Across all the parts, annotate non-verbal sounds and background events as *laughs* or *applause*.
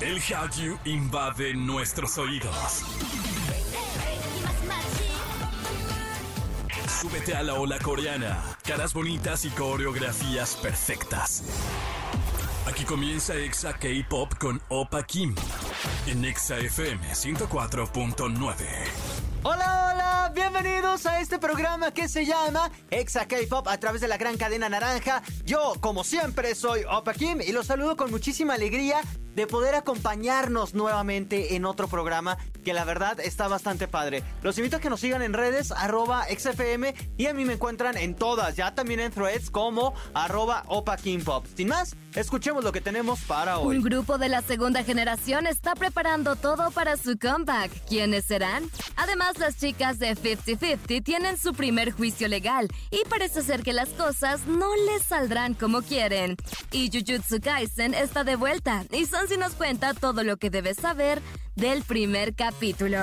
El Hallyu invade nuestros oídos. Súbete a la ola coreana. Caras bonitas y coreografías perfectas. Aquí comienza Exa K-Pop con Opa Kim. En Exa FM 104.9. Hola, hola, bienvenidos a este programa que se llama Exa K-Pop a través de la gran cadena naranja. Yo, como siempre, soy Opa Kim y los saludo con muchísima alegría de poder acompañarnos nuevamente en otro programa que la verdad está bastante padre. Los invito a que nos sigan en redes arroba XFM y a mí me encuentran en todas, ya también en threads como arroba Opa Kim Pop. Sin más, escuchemos lo que tenemos para hoy. Un grupo de la segunda generación está preparando todo para su comeback. ¿Quiénes serán? Además, las chicas de 50-50 tienen su primer juicio legal y parece ser que las cosas no les saldrán como quieren. Y Jujutsu Kaisen está de vuelta y son si nos cuenta todo lo que debes saber del primer capítulo.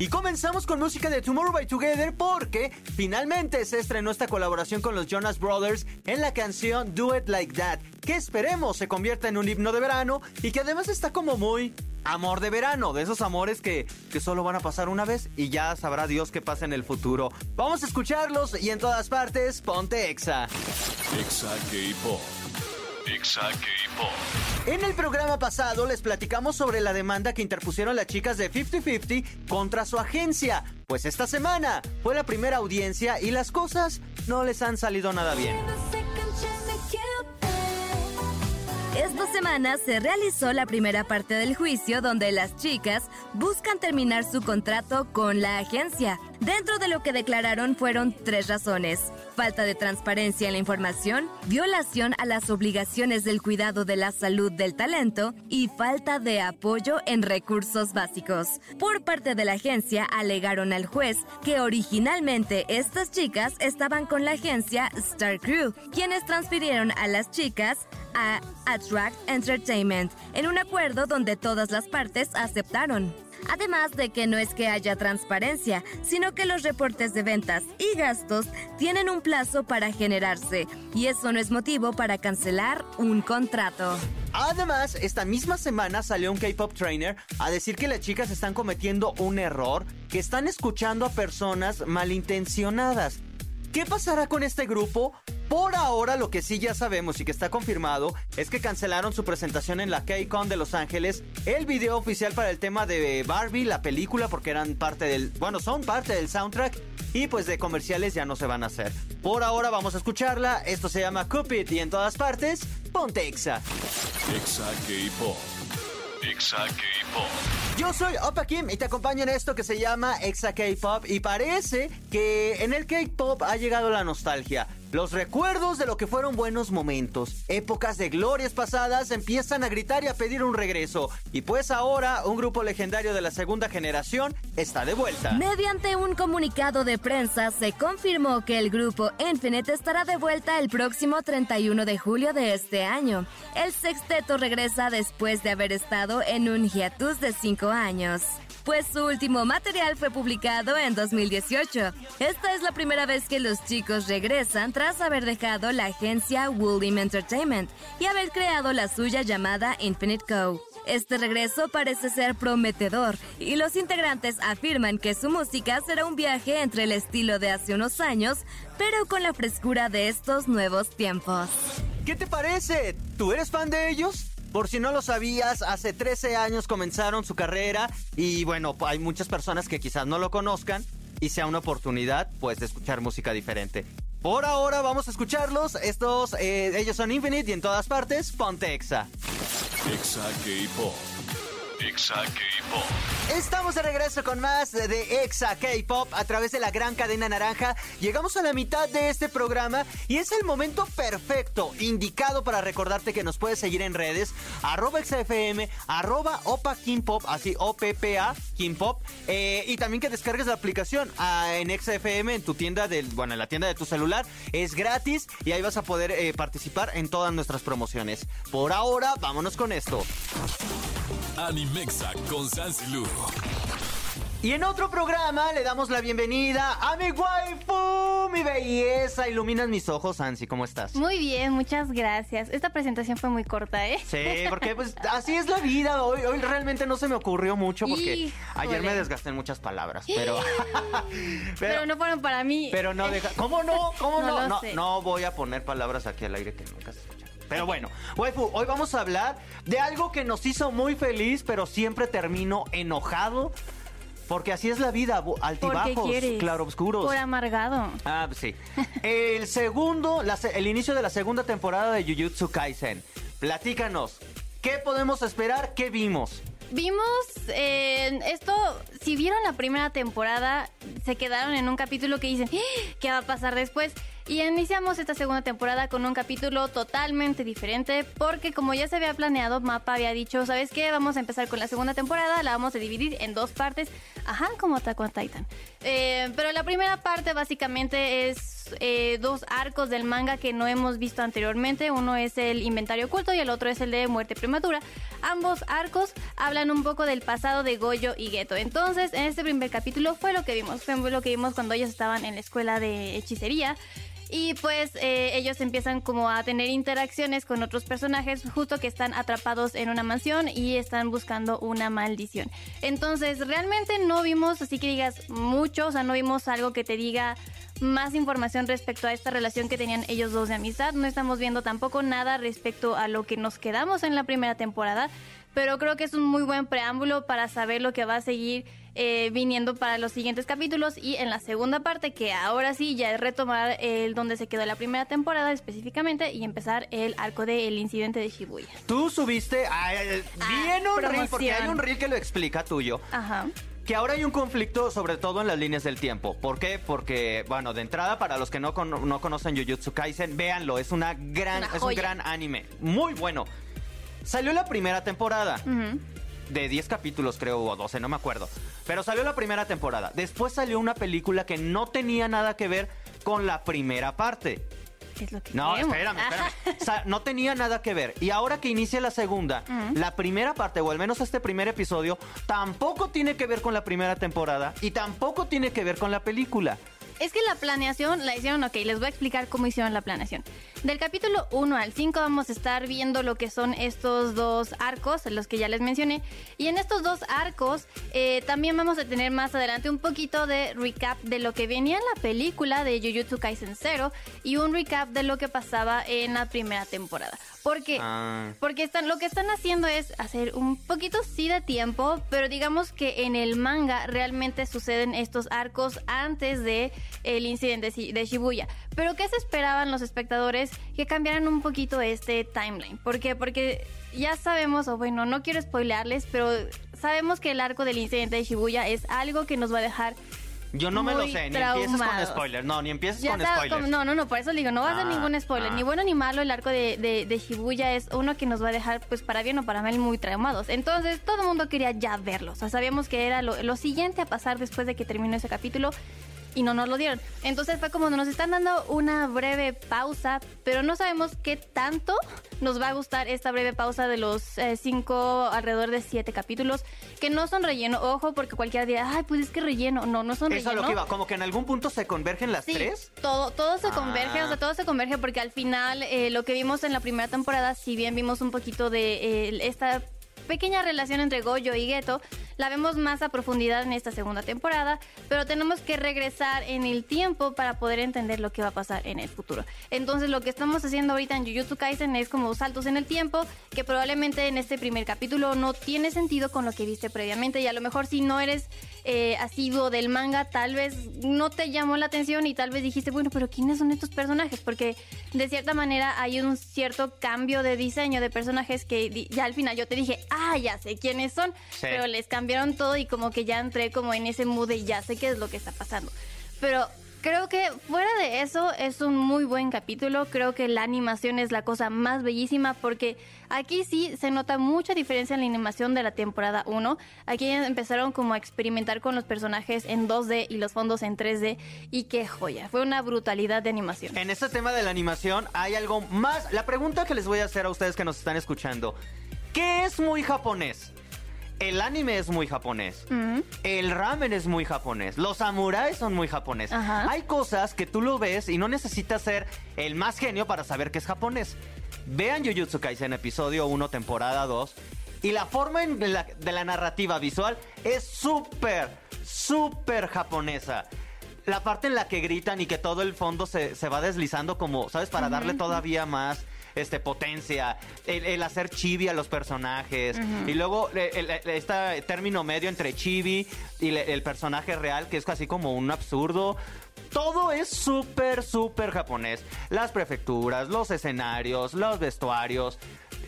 Y comenzamos con música de Tomorrow by Together porque finalmente se estrenó esta colaboración con los Jonas Brothers en la canción Do It Like That, que esperemos se convierta en un himno de verano y que además está como muy amor de verano, de esos amores que, que solo van a pasar una vez y ya sabrá Dios qué pasa en el futuro. Vamos a escucharlos y en todas partes, ponte Exa. Exa K-Pop. Exa K-Pop. En el programa pasado les platicamos sobre la demanda que interpusieron las chicas de 50-50 contra su agencia. Pues esta semana fue la primera audiencia y las cosas no les han salido nada bien. Esta semana se realizó la primera parte del juicio donde las chicas buscan terminar su contrato con la agencia. Dentro de lo que declararon fueron tres razones. Falta de transparencia en la información, violación a las obligaciones del cuidado de la salud del talento y falta de apoyo en recursos básicos. Por parte de la agencia alegaron al juez que originalmente estas chicas estaban con la agencia Star Crew, quienes transfirieron a las chicas a Attract Entertainment en un acuerdo donde todas las partes aceptaron. Además de que no es que haya transparencia, sino que los reportes de ventas y gastos tienen un plazo para generarse, y eso no es motivo para cancelar un contrato. Además, esta misma semana salió un K-Pop Trainer a decir que las chicas están cometiendo un error, que están escuchando a personas malintencionadas. ¿Qué pasará con este grupo? Por ahora lo que sí ya sabemos y que está confirmado es que cancelaron su presentación en la K-Con de Los Ángeles, el video oficial para el tema de Barbie, la película, porque eran parte del, bueno, son parte del soundtrack y pues de comerciales ya no se van a hacer. Por ahora vamos a escucharla, esto se llama Cupid y en todas partes, ponte Exa. K-Pop. Exa K-Pop. Yo soy Opa Kim y te acompaño en esto que se llama Exa K-Pop y parece que en el K-Pop ha llegado la nostalgia. Los recuerdos de lo que fueron buenos momentos, épocas de glorias pasadas empiezan a gritar y a pedir un regreso. Y pues ahora un grupo legendario de la segunda generación está de vuelta. Mediante un comunicado de prensa se confirmó que el grupo Infinite estará de vuelta el próximo 31 de julio de este año. El sexteto regresa después de haber estado en un hiatus de 5 años pues su último material fue publicado en 2018. Esta es la primera vez que los chicos regresan tras haber dejado la agencia William Entertainment y haber creado la suya llamada Infinite Co. Este regreso parece ser prometedor y los integrantes afirman que su música será un viaje entre el estilo de hace unos años, pero con la frescura de estos nuevos tiempos. ¿Qué te parece? ¿Tú eres fan de ellos? Por si no lo sabías, hace 13 años comenzaron su carrera y bueno, hay muchas personas que quizás no lo conozcan y sea una oportunidad pues de escuchar música diferente. Por ahora vamos a escucharlos, estos, eh, ellos son Infinite y en todas partes, ponte Exa. Exa K-Pop. Exa K-Pop. Estamos de regreso con más de Exa K-Pop a través de la gran cadena naranja. Llegamos a la mitad de este programa y es el momento perfecto, indicado para recordarte que nos puedes seguir en redes, arroba XFM, arroba Opa Kim Pop, así O-P-P-A Kim Pop, eh, y también que descargues la aplicación ah, en XFM en tu tienda del, bueno, en la tienda de tu celular. Es gratis y ahí vas a poder eh, participar en todas nuestras promociones. Por ahora, vámonos con esto. Animexa con Sansilu. Y en otro programa le damos la bienvenida a mi waifu mi belleza? Iluminas mis ojos, Ansi, ¿cómo estás? Muy bien, muchas gracias. Esta presentación fue muy corta, ¿eh? Sí, *laughs* porque pues así es la vida. Hoy, hoy realmente no se me ocurrió mucho porque Híjole. ayer me desgasté en muchas palabras, *gasps* pero... Pero, no fueron para mí. Pero no deja. ¿Cómo no? ¿Cómo *laughs* No no? lo No, sé. no voy a poner palabras aquí al aire que nunca se. Pero bueno, waifu, hoy vamos a hablar de algo que nos hizo muy feliz, pero siempre termino enojado. Porque así es la vida, altibajos, claroscuros. Por amargado. Ah, pues sí. El segundo, la el inicio de la segunda temporada de Jujutsu Kaisen. Platícanos, ¿qué podemos esperar? ¿Qué vimos? Vimos eh, esto, si vieron la primera temporada, se quedaron en un capítulo que dicen, "¡Ah! ¿qué va a pasar después? Y iniciamos esta segunda temporada con un capítulo totalmente diferente, porque como ya se había planeado, Mapa había dicho, ¿sabes qué? Vamos a empezar con la segunda temporada, la vamos a dividir en dos partes, ajá, como Attack on Titan. Eh, pero la primera parte básicamente es eh, dos arcos del manga que no hemos visto anteriormente. Uno es el inventario oculto y el otro es el de muerte prematura. Ambos arcos hablan un poco del pasado de Goyo y Geto. Entonces, en este primer capítulo fue lo que vimos. Fue lo que vimos cuando ellos estaban en la escuela de hechicería. Y pues eh, ellos empiezan como a tener interacciones con otros personajes justo que están atrapados en una mansión y están buscando una maldición. Entonces realmente no vimos, así que digas mucho, o sea, no vimos algo que te diga más información respecto a esta relación que tenían ellos dos de amistad. No estamos viendo tampoco nada respecto a lo que nos quedamos en la primera temporada, pero creo que es un muy buen preámbulo para saber lo que va a seguir eh, viniendo para los siguientes capítulos y en la segunda parte que ahora sí ya es retomar el donde se quedó la primera temporada específicamente y empezar el arco del incidente de Shibuya. Tú subiste, ay, ay, vi en un reel, porque hay un reel que lo explica tuyo. Ajá. Que ahora hay un conflicto, sobre todo en las líneas del tiempo. ¿Por qué? Porque, bueno, de entrada, para los que no, no conocen Jujutsu Kaisen, véanlo, es una gran, Una es un gran anime. Muy bueno. Salió la primera temporada. Ujú. De 10 capítulos, creo, o 12, no me acuerdo. Pero salió la primera temporada. Después salió una película que no tenía nada que ver con la primera parte. ¿Qué es lo que No, queremos? espérame, espérame. O sea, no tenía nada que ver. Y ahora que inicia la segunda, la primera parte, o al menos este primer episodio, tampoco tiene que ver con la primera temporada y tampoco tiene que ver con la película. Es que la planeación la hicieron, ok, les voy a explicar cómo hicieron la planeación. Del capítulo 1 al 5 vamos a estar viendo lo que son estos dos arcos, los que ya les mencioné. Y en estos dos arcos eh, también vamos a tener más adelante un poquito de recap de lo que venía en la película de Jujutsu Kaisen 0 y un recap de lo que pasaba en la primera temporada. ¿Por qué? Ah. Porque están, lo que están haciendo es hacer un poquito sí de tiempo, pero digamos que en el manga realmente suceden estos arcos antes de el incidente de Shi- de Shibuya. Pero ¿qué se esperaban los espectadores? Que cambiaran un poquito este timeline. ¿Por qué? Porque ya sabemos, o bueno, no quiero spoilearles, pero sabemos que el arco del incidente de Shibuya es algo que nos va a dejar Yo no me lo sé, ni empieces con traumados. spoilers. No, ni empieces ya con como- no, no, no, por eso digo, no va a ser Ah, ningún spoiler, ah. ni bueno ni malo, el arco de, de, de Shibuya es uno que nos va a dejar, pues para bien o para mal, muy traumados. Entonces, todo el mundo quería ya verlo, o sea, sabíamos que era lo, lo siguiente a pasar después de que terminó ese capítulo y no nos lo dieron. Entonces fue como nos están dando una breve pausa, pero no sabemos qué tanto nos va a gustar esta breve pausa de los eh, cinco, alrededor de siete capítulos, que no son relleno, ojo, porque cualquiera dirá, ay, pues es que relleno, no, no son Eso es relleno. lo que iba, como que en algún punto se convergen las Sí, tres. todo, todo se Ah. converge, o sea, todo se converge porque al final eh, lo que vimos en la primera temporada, si bien vimos un poquito de eh, esta pequeña relación entre Goyo y Geto, la vemos más a profundidad en esta segunda temporada, pero tenemos que regresar en el tiempo para poder entender lo que va a pasar en el futuro. Entonces lo que estamos haciendo ahorita en Jujutsu Kaisen es como saltos en el tiempo, que probablemente en este primer capítulo no tiene sentido con lo que viste previamente y a lo mejor si no eres eh, asiduo del manga, tal vez no te llamó la atención y tal vez dijiste, bueno, pero ¿quiénes son estos personajes? Porque de cierta manera hay un cierto cambio de diseño de personajes que ya al final yo te dije, ah, ya sé quiénes son, Sí. pero les cambiaron todo y como que ya entré como en ese mood de ya sé qué es lo que está pasando. Pero creo que fuera de eso es un muy buen capítulo, creo que la animación es la cosa más bellísima porque aquí sí se nota mucha diferencia en la animación de la temporada 1. Aquí empezaron como a experimentar con los personajes en 2D y los fondos en 3D y qué joya, fue una brutalidad de animación. En este tema de la animación hay algo más. La pregunta que les voy a hacer a ustedes que nos están escuchando. ¿Qué es muy japonés? El anime es muy japonés. El ramen es muy japonés. Los samuráis son muy japonés. Ajá. Hay cosas que tú lo ves y no necesitas ser el más genio para saber que es japonés. Vean Jujutsu Kaisen episodio 1, temporada 2. Y la forma en la- de la narrativa visual es súper, súper japonesa. La parte en la que gritan y que todo el fondo se, se va deslizando como, ¿sabes? Para darle todavía más este, potencia, el, el hacer chibi a los personajes. Y luego el- el- este término medio entre chibi y el personaje real, que es casi como un absurdo. Todo es súper, súper japonés. Las prefecturas, los escenarios, los vestuarios.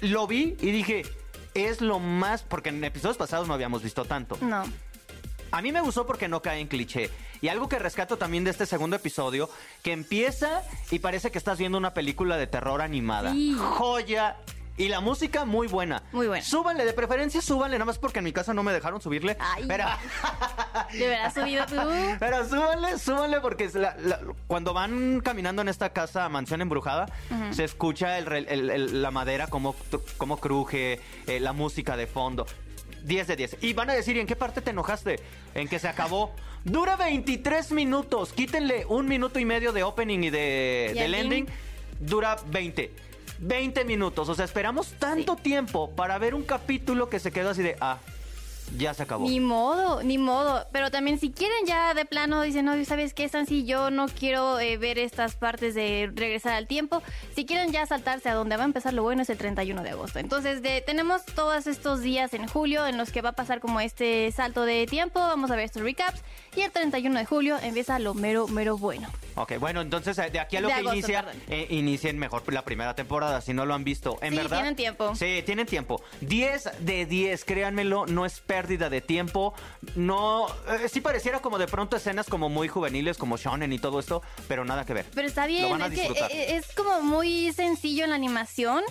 Lo vi y dije, es lo más... Porque en episodios pasados no habíamos visto tanto. No. A mí me gustó porque no cae en cliché. Y algo que rescato también de este segundo episodio, que empieza y parece que estás viendo una película de terror animada. Sí. Joya. Y la música muy buena. Muy buena. Súbanle, de preferencia súbanle, nada más porque en mi casa no me dejaron subirle. Ay. Pero, *laughs* ¿De verdad subido tú? *laughs* pero súbanle, súbanle porque es la- la- cuando van caminando en esta casa, mansión embrujada, se escucha el el- el- la madera como, como cruje, eh, la música de fondo. 10 de 10. Y van a decir, ¿y en qué parte te enojaste? En que se acabó. *laughs* Dura 23 minutos. Quítenle un minuto y medio de opening y de, ¿Y del el ending. ending? Dura 20. 20 minutos. O sea, esperamos tanto tiempo para ver un capítulo que se quedó así de, ah, ya se acabó. Ni modo, ni modo. Pero también si quieren ya de plano, dicen, no, ¿sabes qué, Sansi? Yo no quiero eh, ver estas partes de regresar al tiempo. Si quieren ya saltarse a donde va a empezar lo bueno es el 31 de agosto. Entonces de, tenemos todos estos días en julio en los que va a pasar como este salto de tiempo. Vamos a ver estos recaps. Y el 31 de julio empieza lo mero, mero bueno. Ok, bueno, entonces eh, de aquí a lo De que agosto, inicia, eh, inicien mejor la primera temporada, si no lo han visto. En Sí, verdad. tienen tiempo. Sí, tienen tiempo. 10 de 10, créanmelo, no es pérdida de tiempo. No, eh, sí pareciera como de pronto escenas como muy juveniles, como shonen y todo esto, pero nada que ver. Pero está Lo bien, van a es que disfrutar. eh, es como muy sencillo en la animación.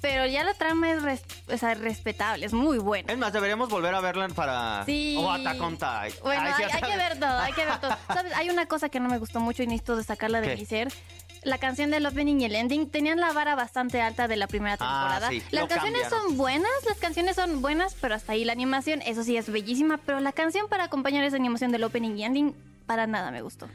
Pero ya la trama es res- o sea, respetable, es muy buena. Es más, deberíamos volver a verla para... Sí. O Attack on Titan. Bueno, Ay, hay, hay que ver todo, hay que ver *laughs* todo. ¿Sabes? Hay una cosa que no me gustó mucho y necesito destacarla de ¿Qué? mi ser. La canción del opening y el ending tenían la vara bastante alta de la primera Ah, temporada. sí, las canciones cambiaron. son buenas, las canciones son buenas, pero hasta ahí la animación, eso sí es bellísima, pero la canción para acompañar esa animación del opening y ending para nada me gustó.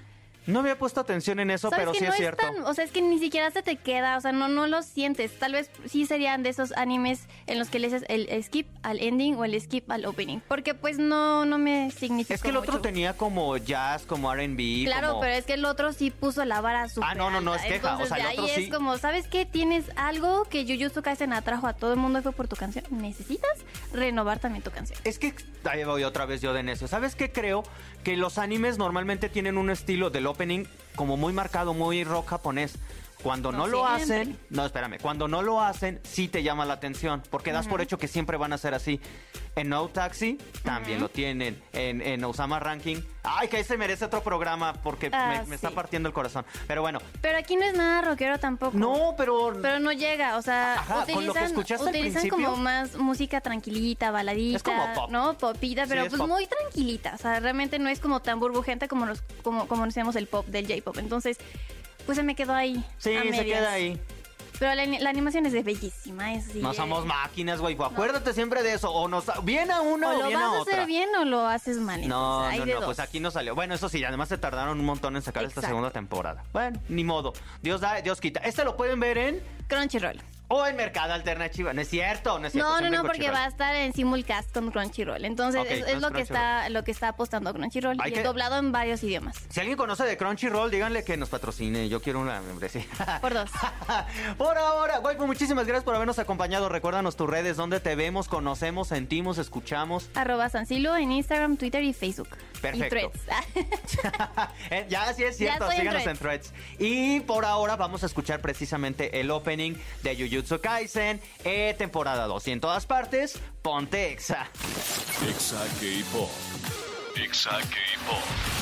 No había puesto atención en eso, ¿Sabes pero sí no es cierto. tan- o sea, es que ni siquiera se te queda, o sea, no, no lo sientes. Tal vez sí serían de esos animes en los que le haces el skip al ending o el skip al opening. Porque pues no, no me significa. Es que el otro tenía como jazz, como R&B. Claro, como- pero es que el otro sí puso la vara súper Ah, no, no, no, es queja, o sea, el ahí otro sí. es como, ¿sabes qué? Tienes algo que Jujutsu Kaisen atrajo a todo el mundo y fue por tu canción. Necesitas renovar también tu canción. Es que ahí voy otra vez yo de necio. ¿Sabes qué creo? Que los animes normalmente tienen un estilo del opening como muy marcado, muy rock japonés. Cuando no, No lo hacen, no, espérame, cuando no lo hacen, sí te llama la atención, porque das por hecho que siempre van a ser así. En No Taxi también lo tienen, en, en Osama Ranking. Ay, que ese merece otro programa porque Ah, me, me está sí. partiendo el corazón. Pero bueno, Pero aquí no es nada rockero tampoco. no, pero... Pero no llega, o sea, Ajá, con lo que utilizan, escuchaste al utilizan principio. como más música tranquilita, baladita, Es como pop. ¿no? Popita, Sí, pero es pues pop. muy tranquilita, o sea, realmente no es como tan burbujenta como los como como decíamos el pop del J-pop. Entonces, pues se me quedó ahí. Sí, a se queda ahí. Pero la, la animación es de bellísima, es No somos máquinas, güey. Acuérdate siempre de eso. O nos bien a una O o, lo bien vas a otra. hacer bien o lo haces mal. No, hay no, no, pues aquí no salió. Bueno, eso sí, además se tardaron un montón en sacar esta segunda temporada. Bueno, ni modo. Dios da, Dios quita. Este lo pueden ver en Crunchyroll. o en Mercado Alternativa. No es cierto, no es cierto. No, no, no, porque va a estar en simulcast con Crunchyroll. Entonces, es, lo que está lo que está apostando Crunchyroll Hay y que- es doblado en varios idiomas. Si alguien conoce de Crunchyroll, díganle que nos patrocine. Yo quiero una membresía. *laughs* Por dos. *laughs* Por ahora, güey, muchísimas gracias por habernos acompañado. Recuérdanos tus redes, donde te vemos, conocemos, sentimos, escuchamos. Arroba Sansilo en Instagram, Twitter y Facebook. Perfecto. Y threads. *laughs* Ya, sí es cierto, estoy en síganos en threads. Y por ahora vamos a escuchar precisamente el de Jujutsu Kaisen, eh, temporada 2. Y en todas partes, ponte exa. Exa K-Pop.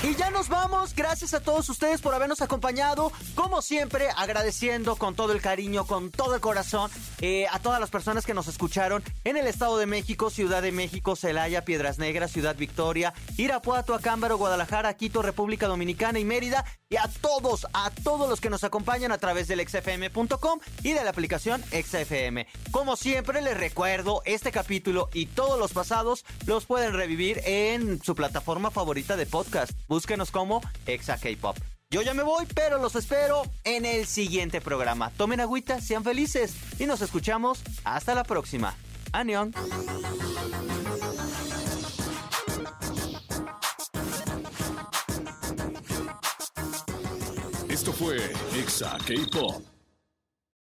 Y ya nos vamos. Gracias a todos ustedes por habernos acompañado. Como siempre, agradeciendo con todo el cariño, con todo el corazón, eh, a todas las personas que nos escucharon en el Estado de México, Ciudad de México, Celaya, Piedras Negras, Ciudad Victoria, Irapuato, Acámbaro, Guadalajara, Quito, República Dominicana y Mérida. Y a todos, a todos los que nos acompañan a través del xfm.com y de la aplicación XFM. Como siempre, les recuerdo, este capítulo y todos los pasados los pueden revivir en su plataforma favorita de podcast. Búsquenos como Exa K-Pop. Yo ya me voy, pero los espero en el siguiente programa. Tomen agüita, sean felices y nos escuchamos hasta la próxima. Anion. Esto fue Exa K-Pop.